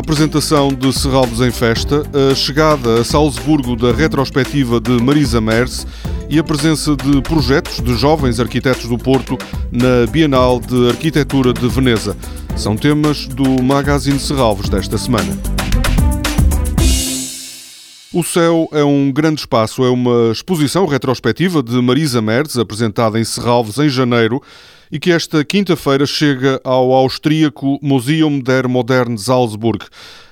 apresentação de Serralves em Festa, a chegada a Salzburgo da retrospectiva de Marisa Mers e a presença de projetos de jovens arquitetos do Porto na Bienal de Arquitetura de Veneza. São temas do Magazine Serralves desta semana. O Céu é um grande espaço, é uma exposição retrospectiva de Marisa Merz, apresentada em Serralves em janeiro, e que esta quinta-feira chega ao austríaco Museum der Modern Salzburg.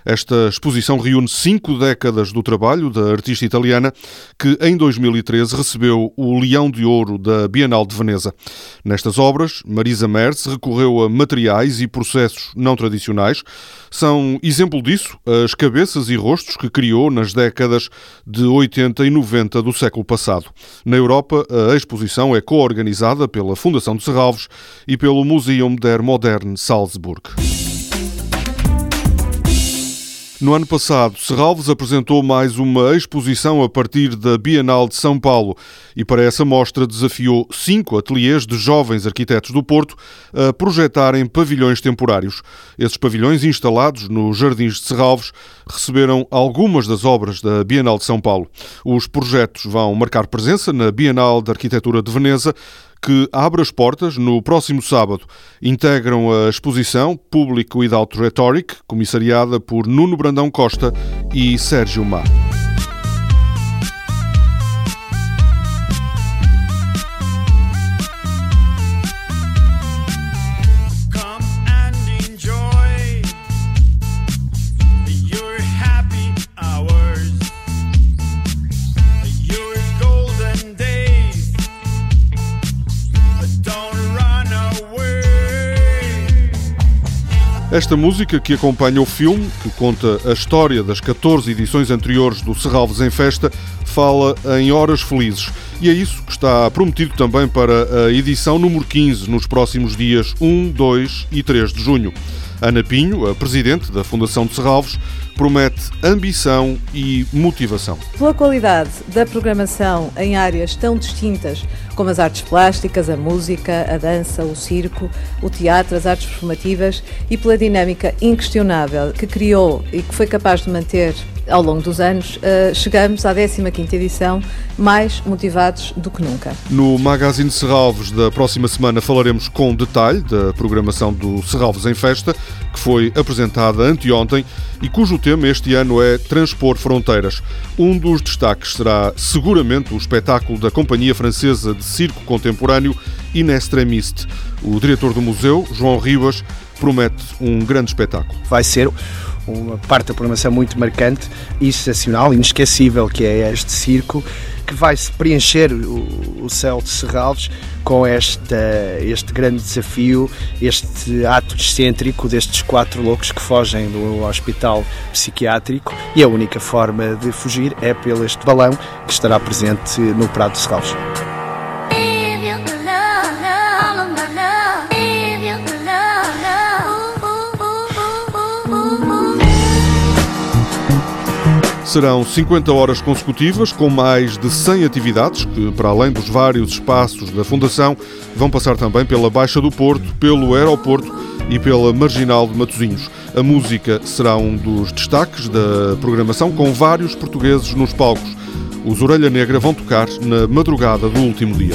Esta exposição reúne cinco décadas do trabalho da artista italiana que, em 2013, recebeu o Leão de Ouro da Bienal de Veneza. Nestas obras, Marisa Merz recorreu a materiais e processos não tradicionais. São exemplo disso as cabeças e rostos que criou nas décadas de 80 e 90 do século passado. Na Europa, a exposição é co-organizada pela Fundação de Serralves e pelo Museum der Modern Salzburg. No ano passado, Serralves apresentou mais uma exposição a partir da Bienal de São Paulo e para essa mostra desafiou cinco ateliês de jovens arquitetos do Porto a projetarem pavilhões temporários. Esses pavilhões, instalados nos Jardins de Serralves, receberam algumas das obras da Bienal de São Paulo. Os projetos vão marcar presença na Bienal de Arquitetura de Veneza, que abre as portas no próximo sábado. Integram a exposição Public Without Rhetoric, comissariada por Nuno Brandão Costa e Sérgio Má. Esta música que acompanha o filme, que conta a história das 14 edições anteriores do Serralves em Festa, fala em Horas Felizes. E é isso que está prometido também para a edição número 15, nos próximos dias 1, 2 e 3 de junho. Ana Pinho, a presidente da Fundação de Serralves, promete ambição e motivação. Pela qualidade da programação em áreas tão distintas como as artes plásticas, a música, a dança, o circo, o teatro, as artes performativas e pela dinâmica inquestionável que criou e que foi capaz de manter ao longo dos anos, eh, chegamos à 15ª edição mais motivados do que nunca. No Magazine Serralves da próxima semana falaremos com detalhe da programação do Serralves em Festa, que foi apresentada anteontem e cujo tema este ano é Transpor Fronteiras. Um dos destaques será seguramente o espetáculo da Companhia Francesa de Circo Contemporâneo Inextremiste. O diretor do museu, João Ribas, promete um grande espetáculo. Vai ser uma parte da programação muito marcante e excepcional, inesquecível, que é este circo, que vai se preencher o, o céu de Serralves com esta, este grande desafio, este ato excêntrico destes quatro loucos que fogem do hospital psiquiátrico e a única forma de fugir é pelo este balão que estará presente no Prado de Serralves. Serão 50 horas consecutivas, com mais de 100 atividades, que, para além dos vários espaços da Fundação, vão passar também pela Baixa do Porto, pelo Aeroporto e pela Marginal de Matosinhos. A música será um dos destaques da programação, com vários portugueses nos palcos. Os Orelha Negra vão tocar na madrugada do último dia.